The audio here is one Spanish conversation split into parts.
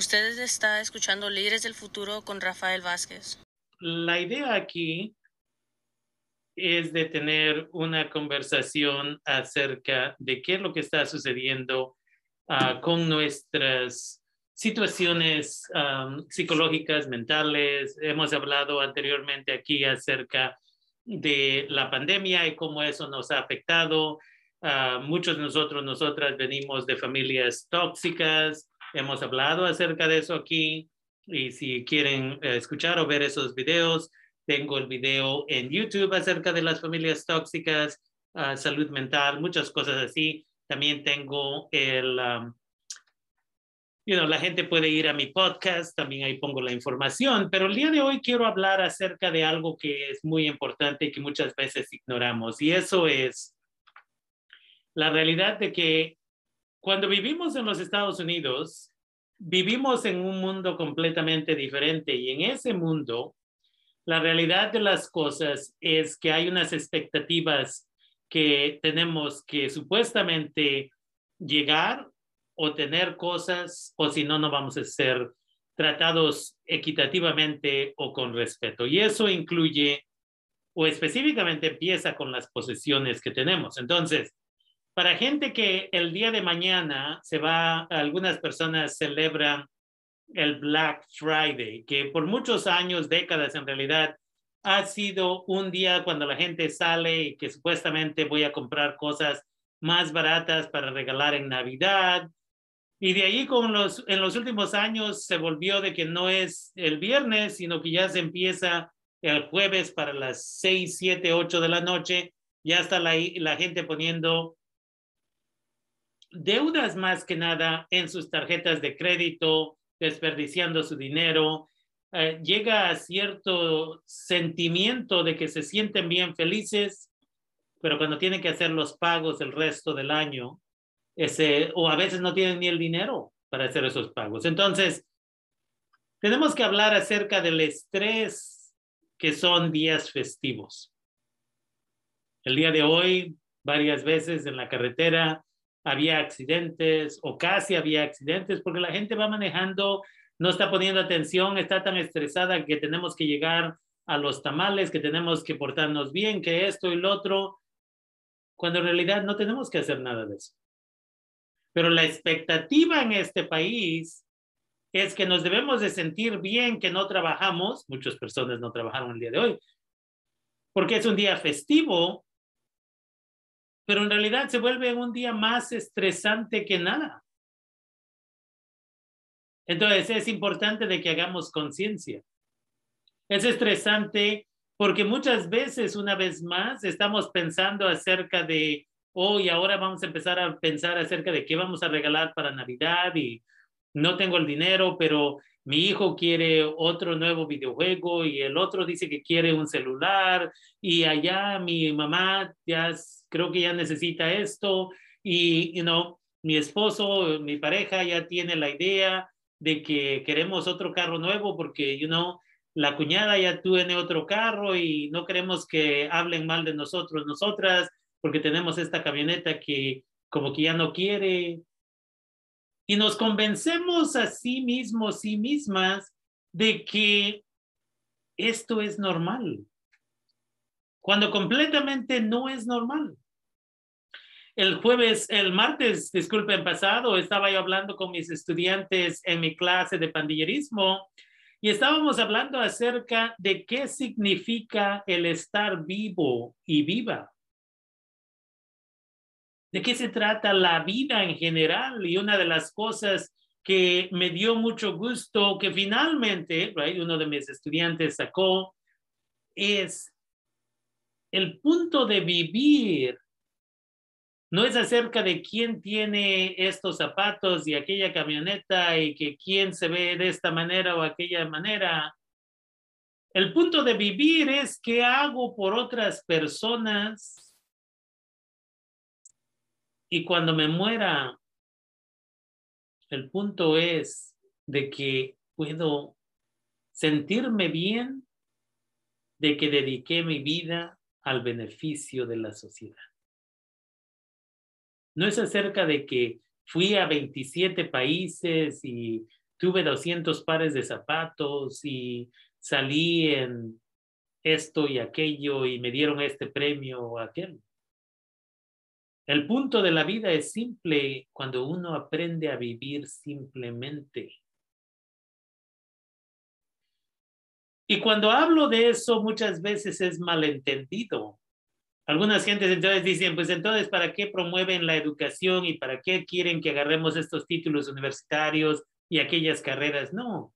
Usted está escuchando Líderes del Futuro con Rafael Vázquez. La idea aquí es de tener una conversación acerca de qué es lo que está sucediendo uh, con nuestras situaciones psicológicas, mentales. Hemos hablado anteriormente aquí acerca de la pandemia y cómo eso nos ha afectado. Uh, muchos de nosotros, nosotras venimos de familias tóxicas, Hemos hablado acerca de eso aquí y si quieren eh, escuchar o ver esos videos, tengo el video en YouTube acerca de las familias tóxicas, ah, salud mental, muchas cosas así. También tengo el, um, you know, la gente puede ir a mi podcast, también ahí pongo la información, pero el día de hoy quiero hablar acerca de algo que es muy importante y que muchas veces ignoramos, y eso es la realidad de que cuando vivimos en los Estados Unidos, vivimos en un mundo completamente diferente y en ese mundo, la realidad de las cosas es que hay unas expectativas que tenemos que supuestamente llegar o tener cosas o si no, no vamos a ser tratados equitativamente o con respeto. Y eso incluye o específicamente empieza con las posesiones que tenemos. Entonces, para gente que el día de mañana se va, algunas personas celebran el Black Friday, que por muchos años, décadas en realidad, ha sido un día cuando la gente sale y que supuestamente voy a comprar cosas más baratas para regalar en Navidad. Y de ahí con los, en los últimos años se volvió de que no es el viernes, sino que ya se empieza el jueves para las 6, 7, 8 de la noche. Ya está la, la gente poniendo deudas más que nada en sus tarjetas de crédito, desperdiciando su dinero, eh, llega a cierto sentimiento de que se sienten bien felices, pero cuando tienen que hacer los pagos el resto del año, ese, o a veces no tienen ni el dinero para hacer esos pagos. Entonces, tenemos que hablar acerca del estrés que son días festivos. El día de hoy, varias veces en la carretera, había accidentes o casi había accidentes porque la gente va manejando, no está poniendo atención, está tan estresada que tenemos que llegar a los tamales, que tenemos que portarnos bien, que esto y lo otro, cuando en realidad no tenemos que hacer nada de eso. Pero la expectativa en este país es que nos debemos de sentir bien que no trabajamos, muchas personas no trabajaron el día de hoy, porque es un día festivo pero en realidad se vuelve un día más estresante que nada. Entonces es importante de que hagamos conciencia. Es estresante porque muchas veces, una vez más, estamos pensando acerca de, hoy oh, ahora vamos a empezar a pensar acerca de qué vamos a regalar para Navidad y no tengo el dinero, pero mi hijo quiere otro nuevo videojuego y el otro dice que quiere un celular y allá mi mamá ya creo que ya necesita esto y you mi esposo, mi pareja ya tiene la idea de que queremos otro carro nuevo porque you la cuñada ya tiene otro carro y no queremos que hablen mal de nosotros, nosotras, porque tenemos esta camioneta que como que ya no quiere y nos convencemos a sí mismos, sí mismas, de que esto es normal, cuando completamente no es normal. El jueves, el martes, disculpen, pasado, estaba yo hablando con mis estudiantes en mi clase de pandillerismo y estábamos hablando acerca de qué significa el estar vivo y viva. ¿De qué se trata la vida en general? Y una de las cosas que me dio mucho gusto que finalmente, uno de mis estudiantes sacó, es el punto de vivir. No es acerca de quién tiene estos zapatos y aquella camioneta y que quién se ve de esta manera o aquella manera. El punto de vivir es qué hago por otras personas y cuando me muera, el punto es de que puedo sentirme bien de que dediqué mi vida al beneficio de la sociedad. No es acerca de que fui a 27 países y tuve 200 pares de zapatos y salí en esto y aquello y me dieron este premio o aquel. El punto de la vida es simple cuando uno aprende a vivir simplemente. Y cuando hablo de eso muchas veces es malentendido. Algunas gentes entonces dicen, pues entonces, ¿para qué promueven la educación y para qué quieren que agarremos estos títulos universitarios y aquellas carreras? No.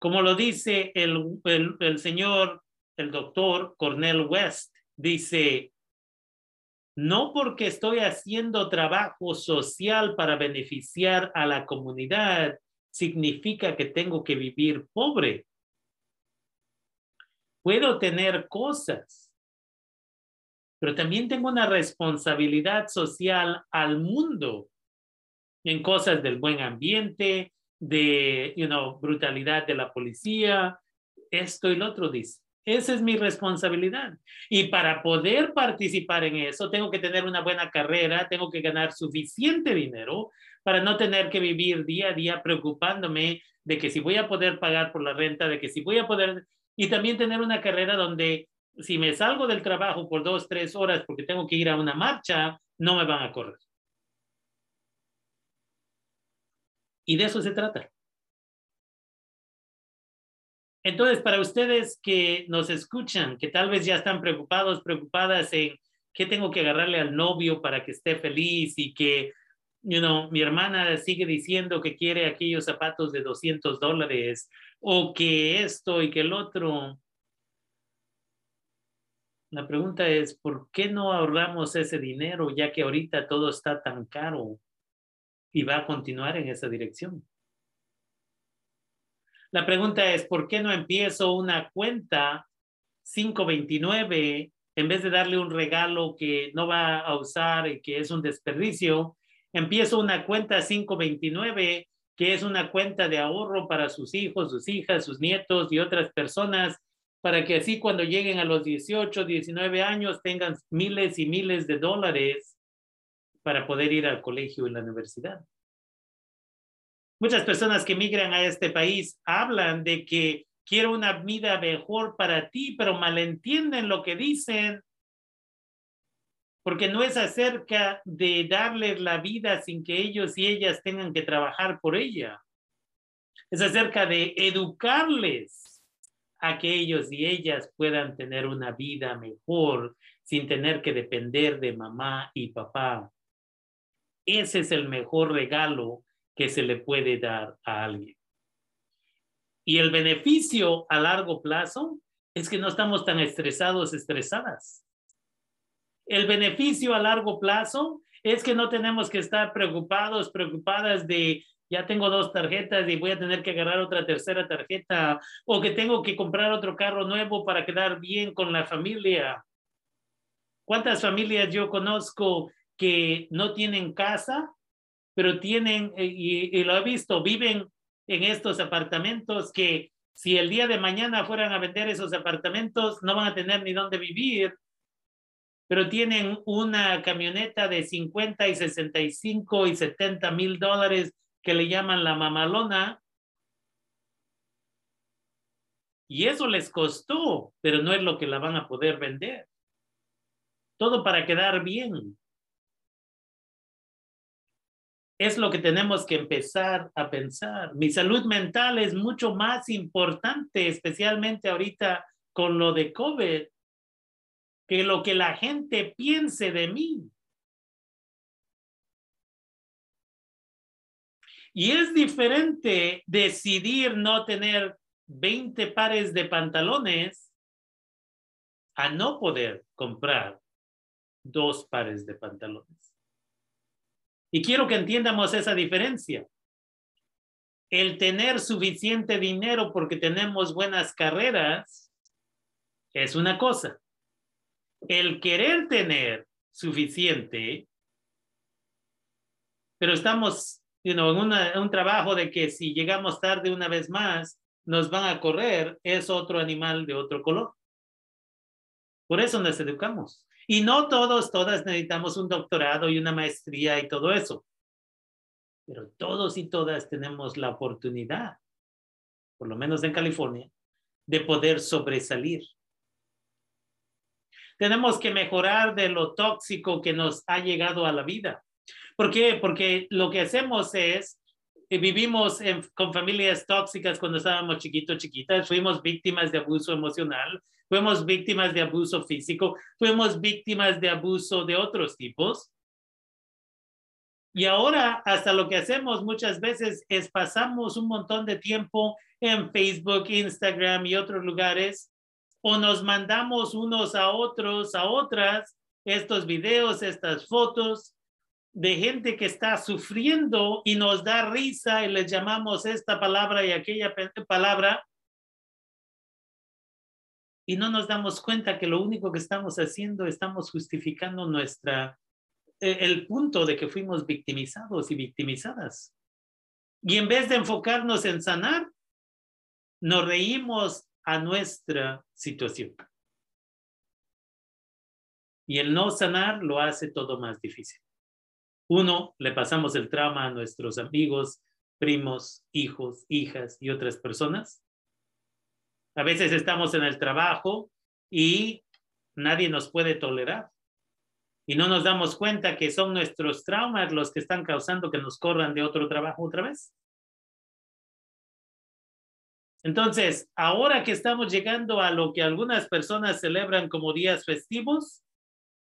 Como lo dice el, el, el señor, el doctor Cornel West, dice, no porque estoy haciendo trabajo social para beneficiar a la comunidad, significa que tengo que vivir pobre. Puedo tener cosas, pero también tengo una responsabilidad social al mundo en cosas del buen ambiente, de you brutalidad de la policía, esto y lo otro dice. Esa es mi responsabilidad. Y para poder participar en eso, tengo que tener una buena carrera, tengo que ganar suficiente dinero para no tener que vivir día a día preocupándome de que si voy a poder pagar por la renta, de que si voy a poder, y también tener una carrera donde si me salgo del trabajo por dos, tres horas porque tengo que ir a una marcha, no me van a correr. Y de eso se trata. Entonces, para ustedes que nos escuchan, que tal vez ya están preocupados, preocupadas en qué tengo que agarrarle al novio para que esté feliz y que, you know, mi hermana sigue diciendo que quiere aquellos zapatos de 200 dólares o que esto y que el otro. La pregunta es, ¿por qué no ahorramos ese dinero ya que ahorita todo está tan caro y va a continuar en esa dirección? La pregunta es, ¿por qué no empiezo una cuenta 529 en vez de darle un regalo que no va a usar y que es un desperdicio? Empiezo una cuenta 529 que es una cuenta de ahorro para sus hijos, sus hijas, sus nietos y otras personas, para que así cuando lleguen a los 18, 19 años tengan miles y miles de dólares para poder ir al colegio y la universidad. Muchas personas que migran a este país hablan de que quiero una vida mejor para ti, pero malentienden lo que dicen, porque no es acerca de darles la vida sin que ellos y ellas tengan que trabajar por ella. Es acerca de educarles a que ellos y ellas puedan tener una vida mejor sin tener que depender de mamá y papá. Ese es el mejor regalo que se le puede dar a alguien. Y el beneficio a largo plazo es que no estamos tan estresados, estresadas. El beneficio a largo plazo es que no tenemos que estar preocupados, preocupadas de ya tengo dos tarjetas y voy a tener que agarrar otra tercera tarjeta o que tengo que comprar otro carro nuevo para quedar bien con la familia. ¿Cuántas familias yo conozco que no tienen casa pero tienen, eh, y, lo he visto, viven en estos apartamentos que si el día de mañana fueran a vender esos apartamentos, no van a tener ni dónde vivir, pero tienen una camioneta de 50 y 65 y 70 mil dólares que le llaman la mamalona. Y eso les costó, pero no es lo que la van a poder vender. Todo para quedar bien es lo que tenemos que empezar a pensar. Mi salud mental es mucho más importante, especialmente ahorita con lo de COVID, que lo que la gente piense de mí. Y es diferente decidir no tener 20 pares de pantalones a no poder comprar dos pares de pantalones. Y quiero que entiendamos esa diferencia. El tener suficiente dinero porque tenemos buenas carreras es una cosa. El querer tener suficiente, pero estamos en un trabajo de que si llegamos tarde una vez más, nos van a correr, es otro animal de otro color. Por eso nos educamos. Y no todos, todas necesitamos un doctorado y una maestría y todo eso. Pero todos y todas tenemos la oportunidad, por lo menos en California, de poder sobresalir. Tenemos que mejorar de lo tóxico que nos ha llegado a la vida. ¿Por qué? Porque lo que hacemos es, eh, vivimos con familias tóxicas cuando estábamos chiquitos, chiquitas, fuimos víctimas de abuso emocional, fuimos víctimas de abuso físico, fuimos víctimas de abuso de otros tipos. Y ahora hasta lo que hacemos muchas veces es pasamos un montón de tiempo en Facebook, Instagram y otros lugares o nos mandamos unos a otros, a otras, estos videos, estas fotos de gente que está sufriendo y nos da risa y les llamamos esta palabra y aquella palabra. Y no nos damos cuenta que lo único que estamos haciendo, estamos justificando nuestra, e, el punto de que fuimos victimizados y victimizadas. Y en vez de enfocarnos en sanar, nos reímos a nuestra situación. Y el no sanar lo hace todo más difícil. Uno, le pasamos el trauma a nuestros amigos, primos, hijos, hijas y otras personas. A veces estamos en el trabajo y nadie nos puede tolerar. Y no nos damos cuenta que son nuestros traumas los que están causando que nos corran de otro trabajo otra vez. Entonces, ahora que estamos llegando a lo que algunas personas celebran como días festivos,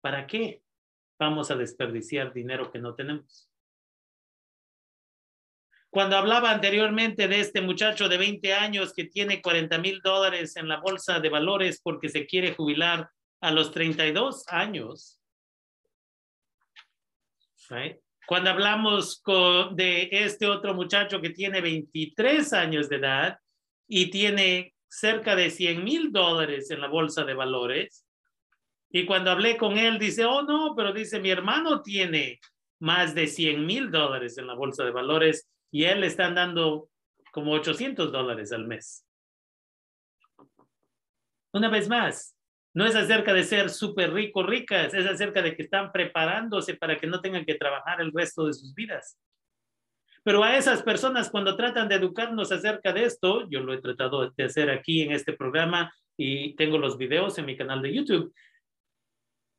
¿para qué vamos a desperdiciar dinero que no tenemos? Cuando hablaba anteriormente de este muchacho de 20 años que tiene 40 mil dólares en la bolsa de valores porque se quiere jubilar a los 32 años, cuando hablamos de este otro muchacho que tiene 23 años de edad y tiene cerca de 100 mil dólares en la bolsa de valores. Y cuando hablé con él, dice, oh no, pero dice, mi hermano tiene más de 100 mil dólares en la bolsa de valores y él le están dando como 800 dólares al mes. Una vez más, no es acerca de ser súper rico, ricas, es acerca de que están preparándose para que no tengan que trabajar el resto de sus vidas. Pero a esas personas cuando tratan de educarnos acerca de esto, yo lo he tratado de hacer aquí en este programa y tengo los videos en mi canal de YouTube,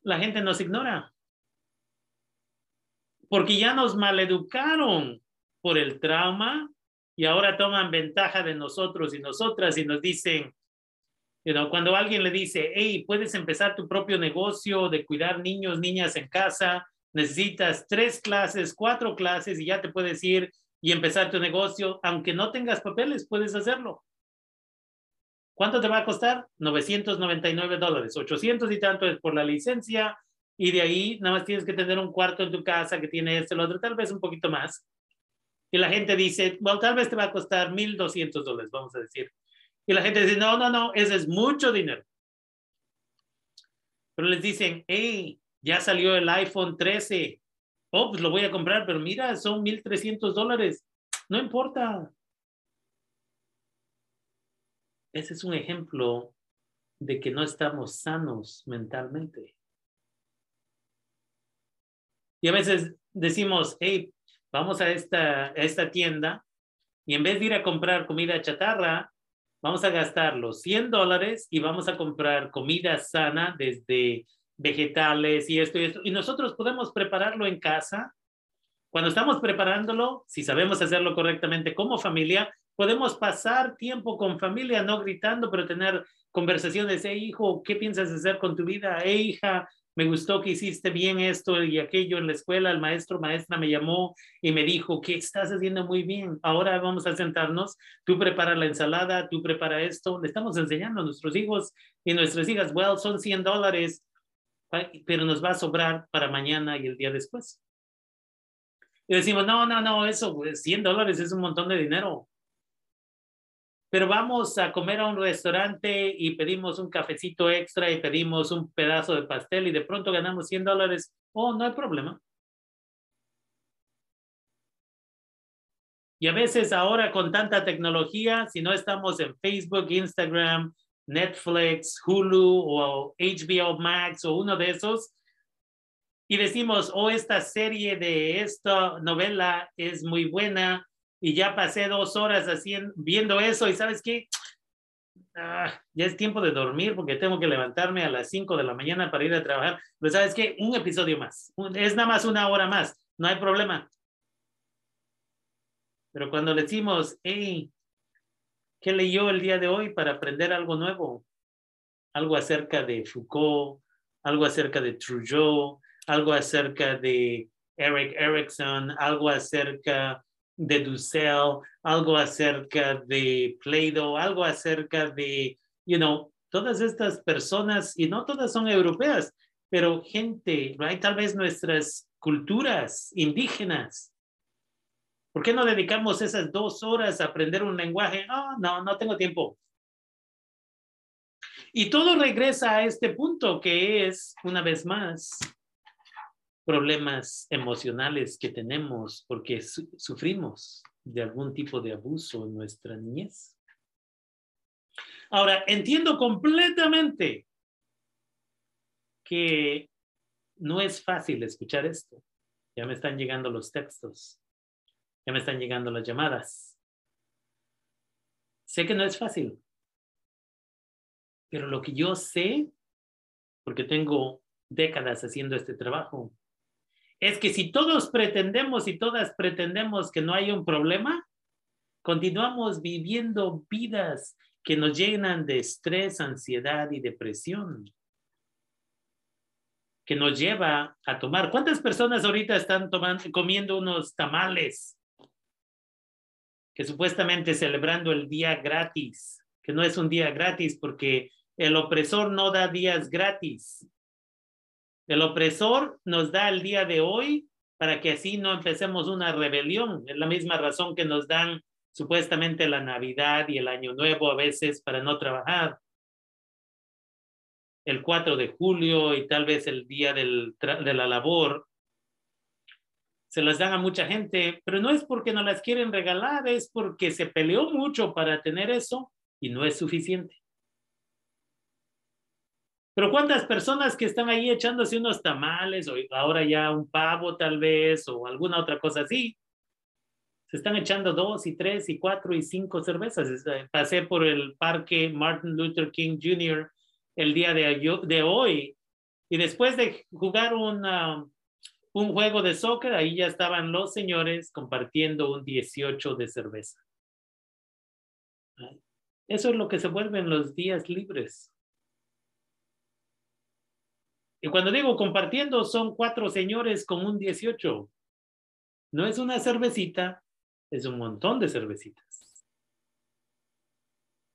la gente nos ignora. Porque ya nos maleducaron por el trauma y ahora toman ventaja de nosotros y nosotras y nos dicen, cuando alguien le dice, hey, puedes empezar tu propio negocio de cuidar niños, niñas en casa, necesitas tres clases, cuatro clases y ya te puedes ir y empezar tu negocio. Aunque no tengas papeles, puedes hacerlo. ¿Cuánto te va a costar? 999 dólares, 800 y tanto es por la licencia y de ahí nada más tienes que tener un cuarto en tu casa que tiene este, lo otro, tal vez un poquito más. Y la gente dice, bueno, tal vez te va a costar 1.200 dólares, vamos a decir. Y la gente dice, no, no, no, ese es mucho dinero. Pero les dicen, hey, ya salió el iPhone 13. Oh, pues lo voy a comprar, pero mira, son 1.300 dólares. No importa. Ese es un ejemplo de que no estamos sanos mentalmente. Y a veces decimos, hey, vamos a esta, a esta tienda y en vez de ir a comprar comida chatarra, vamos a gastar los 100 dólares y vamos a comprar comida sana desde vegetales y esto y esto. Y nosotros podemos prepararlo en casa. Cuando estamos preparándolo, si sabemos hacerlo correctamente como familia, podemos pasar tiempo con familia, no gritando, pero tener conversaciones. Hey, hijo, ¿qué piensas hacer con tu vida? Hey, hija, me gustó que hiciste bien esto y aquello en la escuela. El maestro, maestra me llamó y me dijo que estás haciendo muy bien. Ahora vamos a sentarnos. Tú prepara la ensalada, tú prepara esto. Le estamos enseñando a nuestros hijos y nuestras hijas, well, son 100 dólares pero nos va a sobrar para mañana y el día después. Y decimos, no, no, no, eso, 100 dólares es un montón de dinero. Pero vamos a comer a un restaurante y pedimos un cafecito extra y pedimos un pedazo de pastel y de pronto ganamos 100 dólares. Oh, no hay problema. Y a veces ahora con tanta tecnología, si no estamos en Facebook, Instagram, Netflix, Hulu o HBO Max o uno de esos. y decimos, oh, esta serie de esta novela es muy buena y ya pasé dos horas haciendo, viendo eso y sabes qué, ah, ya es tiempo de dormir porque tengo que levantarme a las 5 de la mañana para ir a trabajar. Pero sabes qué, un episodio más, es nada más una hora más, no hay problema. Pero cuando le decimos, hey, ¿qué leyó el día de hoy para aprender algo nuevo? Algo acerca de Foucault, algo acerca de Trudeau, algo acerca de Eric Erickson, algo acerca de Dussel, algo acerca de Play-Doh, algo acerca de, you know, todas estas personas, y no todas son europeas, pero gente, right? Tal vez nuestras culturas indígenas, ¿Por qué no dedicamos esas dos horas a aprender un lenguaje? Oh, no, no tengo tiempo. Y todo regresa a este punto que es, una vez más, problemas emocionales que tenemos porque sufrimos de algún tipo de abuso en nuestra niñez. Ahora, entiendo completamente que no es fácil escuchar esto. Ya me están llegando los textos. Ya me están llegando las llamadas. Sé que no es fácil, pero lo que yo sé, porque tengo décadas haciendo este trabajo, es que si todos pretendemos y todas pretendemos que no hay un problema, continuamos viviendo vidas que nos llenan de estrés, ansiedad y depresión, que nos lleva a tomar. ¿Cuántas personas ahorita están tomando, comiendo unos tamales que supuestamente celebrando el día gratis, que no es un día gratis porque el opresor no da días gratis. El opresor nos da el día de hoy para que así no empecemos una rebelión. Es la misma razón que nos dan supuestamente la Navidad y el Año Nuevo a veces para no trabajar. El 4 de julio y tal vez el día del, de la labor se las dan a mucha gente, pero no es porque no las quieren regalar, es porque se peleó mucho para tener eso y no es suficiente. Pero cuántas personas que están ahí echándose unos tamales o ahora ya un pavo tal vez o alguna otra cosa así, se están echando dos y tres y cuatro y cinco cervezas. Eh, pasé por el parque Martin Luther King Jr. el día de, de hoy y después de jugar una, un juego de soccer, ahí ya estaban los señores compartiendo un 18 de cerveza. Eso es lo que se vuelven los días libres. Y cuando digo compartiendo, son cuatro señores con un 18. No es una cervecita, es un montón de cervecitas.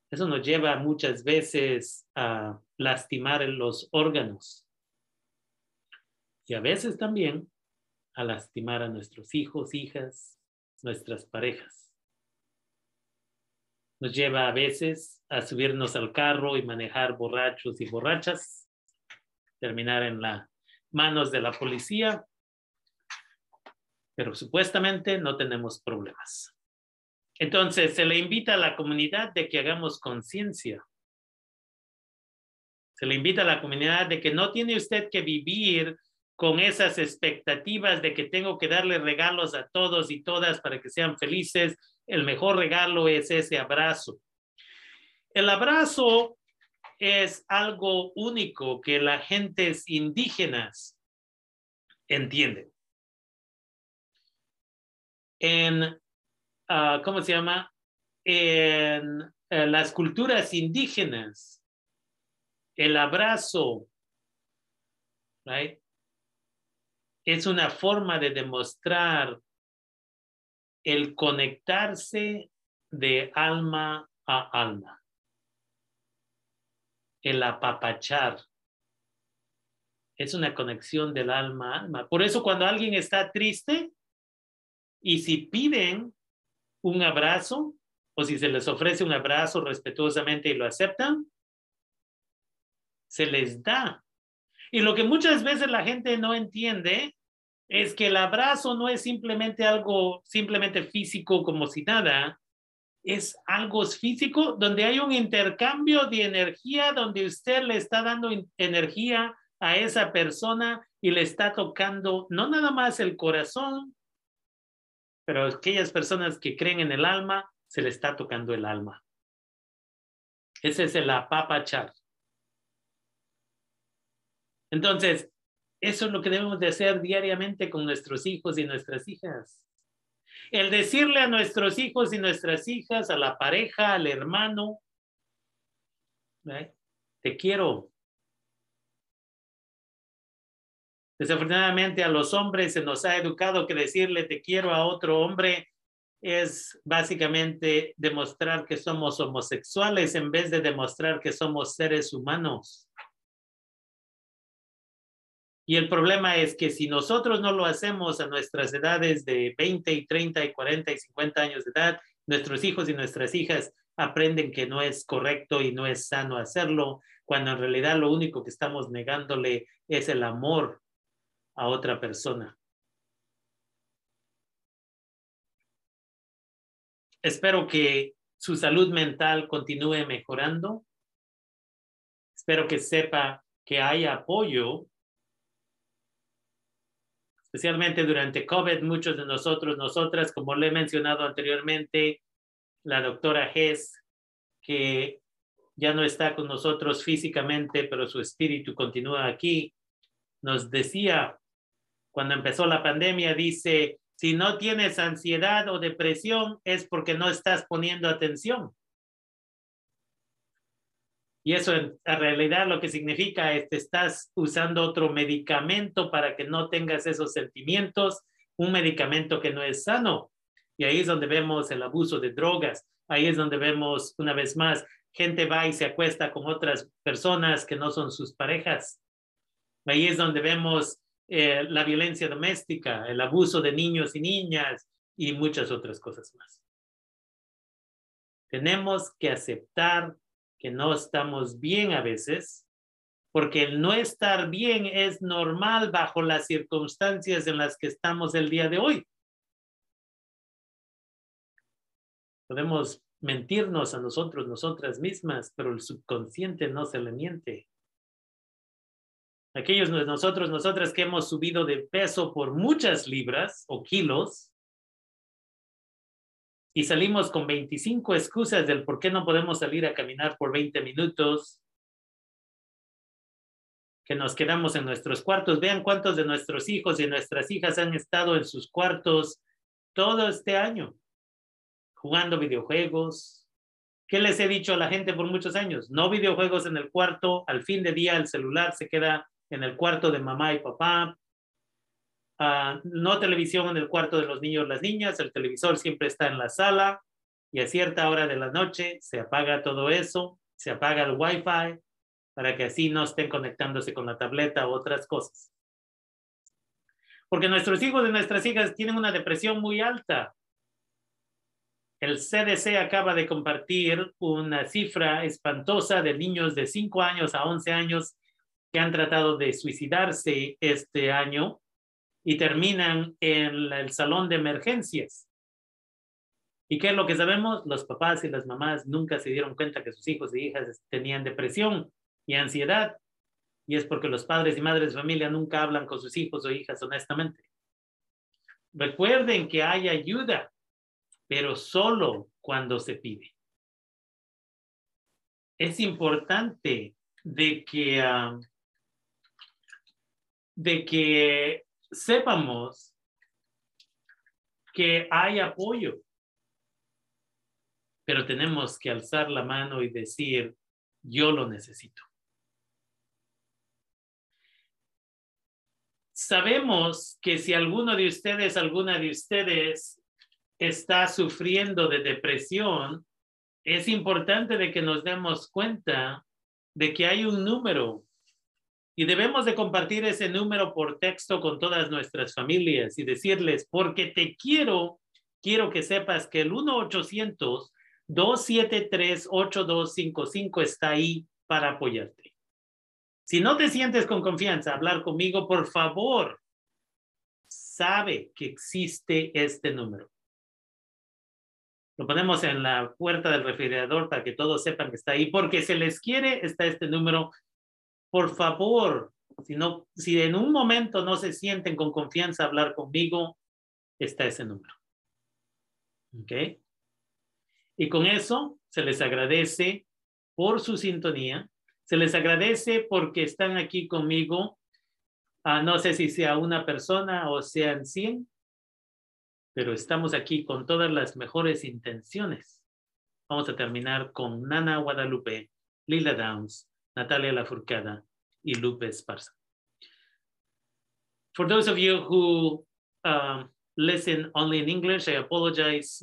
Eso nos lleva muchas veces a lastimar los órganos y a veces también a lastimar a nuestros hijos, hijas, nuestras parejas. Nos lleva a veces a subirnos al carro y manejar borrachos y borrachas, terminar en las manos de la policía, pero supuestamente no tenemos problemas. Entonces, se le invita a la comunidad de que hagamos conciencia. Se le invita a la comunidad de que no tiene usted que vivir con esas expectativas de que tengo que darle regalos a todos y todas para que sean felices, el mejor regalo es ese abrazo. El abrazo es algo único que las gentes indígenas entienden. En, ah, ¿cómo se llama? En eh, las culturas indígenas, el abrazo, right? es una forma de demostrar el conectarse de alma a alma, el apapachar. Es una conexión del alma a alma. Por eso cuando alguien está triste y si piden un abrazo o si se les ofrece un abrazo respetuosamente y lo aceptan, se les da. Y lo que muchas veces la gente no entiende es que el abrazo no es simplemente algo simplemente físico como si nada, es algo físico donde hay un intercambio de energía, donde usted le está dando energía a esa persona y le está tocando no nada más el corazón, pero aquellas personas que creen en el alma, se le está tocando el alma. Ese es el apapachar. Entonces, eso es lo que debemos de hacer diariamente con nuestros hijos y nuestras hijas. El decirle a nuestros hijos y nuestras hijas, a la pareja, al hermano, te quiero. Desafortunadamente a los hombres se nos ha educado que decirle te quiero a otro hombre es básicamente demostrar que somos homosexuales en vez de demostrar que somos seres humanos. Y el problema es que si nosotros no lo hacemos a nuestras edades de 20 y 30 y 40 y 50 años de edad, nuestros hijos y nuestras hijas aprenden que no es correcto y no es sano hacerlo, cuando en realidad lo único que estamos negándole es el amor a otra persona. Espero que su salud mental continúe mejorando. Espero que sepa que hay apoyo especialmente durante COVID, muchos de nosotros, nosotras, como le he mencionado anteriormente, la doctora Hess, que ya no está con nosotros físicamente, pero su espíritu continúa aquí, nos decía cuando empezó la pandemia, dice, si no tienes ansiedad o depresión es porque no estás poniendo atención. Y eso en, realidad lo que significa es que estás usando otro medicamento para que no tengas esos sentimientos, un medicamento que no es sano. Y ahí es donde vemos el abuso de drogas. Ahí es donde vemos, una vez más, gente va y se acuesta con otras personas que no son sus parejas. Ahí es donde vemos eh, la violencia doméstica, el abuso de niños y niñas y muchas otras cosas más. Tenemos que aceptar que no estamos bien a veces, porque el no estar bien es normal bajo las circunstancias en las que estamos el día de hoy. Podemos mentirnos a nosotros, nosotras mismas, pero el subconsciente no se le miente. Aquellos de nosotros, nosotras que hemos subido de peso por muchas libras o kilos, y salimos con 25 excusas del por qué no podemos salir a caminar por 20 minutos, que nos quedamos en nuestros cuartos. Vean cuántos de nuestros hijos y nuestras hijas han estado en sus cuartos todo este año, jugando videojuegos. ¿Qué les he dicho a la gente por muchos años? No videojuegos en el cuarto, al fin de día el celular se queda en el cuarto de mamá y papá, Ah, no televisión en el cuarto de los niños las niñas, el televisor siempre está en la sala y a cierta hora de la noche se apaga todo eso, se apaga el wifi para que así no estén conectándose con la tableta u otras cosas. Porque nuestros hijos y nuestras hijas tienen una depresión muy alta. El CDC acaba de compartir una cifra espantosa de niños de 5 años a 11 años que han tratado de suicidarse este año y terminan en el salón de emergencias. ¿Y qué es lo que sabemos? Los papás y las mamás nunca se dieron cuenta que sus hijos e hijas tenían depresión y ansiedad. Y es porque los padres y madres de familia nunca hablan con sus hijos o hijas honestamente. Recuerden que hay ayuda, pero solo cuando se pide. Es importante de que, ah, de que sepamos que hay apoyo, pero tenemos que alzar la mano y decir, yo lo necesito. Sabemos que si alguno de ustedes, alguna de ustedes está sufriendo de depresión, es importante de que nos demos cuenta de que hay un número y debemos de compartir ese número por texto con todas nuestras familias y decirles, porque te quiero, quiero que sepas que el 1-800-273-8255 está ahí para apoyarte. Si no te sientes con confianza hablar conmigo, por favor, sabe que existe este número. Lo ponemos en la puerta del refrigerador para que todos sepan que está ahí, porque se les quiere, está este número por favor, Si, no, si en un momento no se sienten con confianza a hablar conmigo, está ese número. ¿Ok? Y con eso se les agradece por su sintonía, se les agradece porque están aquí conmigo. Ah, no sé si sea una persona o sean 100, pero estamos aquí con todas las mejores intenciones. Vamos a terminar con Nana Guadalupe, Lila Downs, Natalia Lafourcada y Lupe Esparza. For those of you who um, listen only in English, I apologize.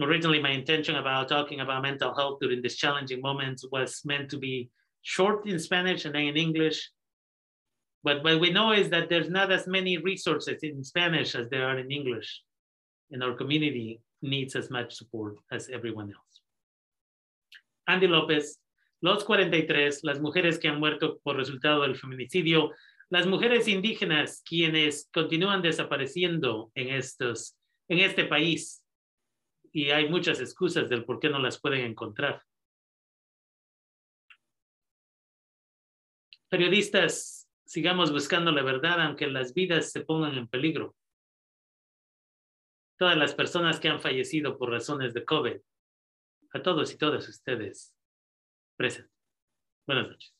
Originally, my intention about talking about mental health during this challenging moments was meant to be short in Spanish and then in English. But what we know is that there's not as many resources in Spanish as there are in English. And our community needs as much support as everyone else. Andy López, los 43, las mujeres que han muerto por resultado del feminicidio, las mujeres indígenas quienes continúan desapareciendo en, estos, en este país y hay muchas excusas del por qué no las pueden encontrar. Periodistas, sigamos buscando la verdad aunque las vidas se pongan en peligro. Todas las personas que han fallecido por razones de COVID, a todos y todas ustedes, present. Buenas noches.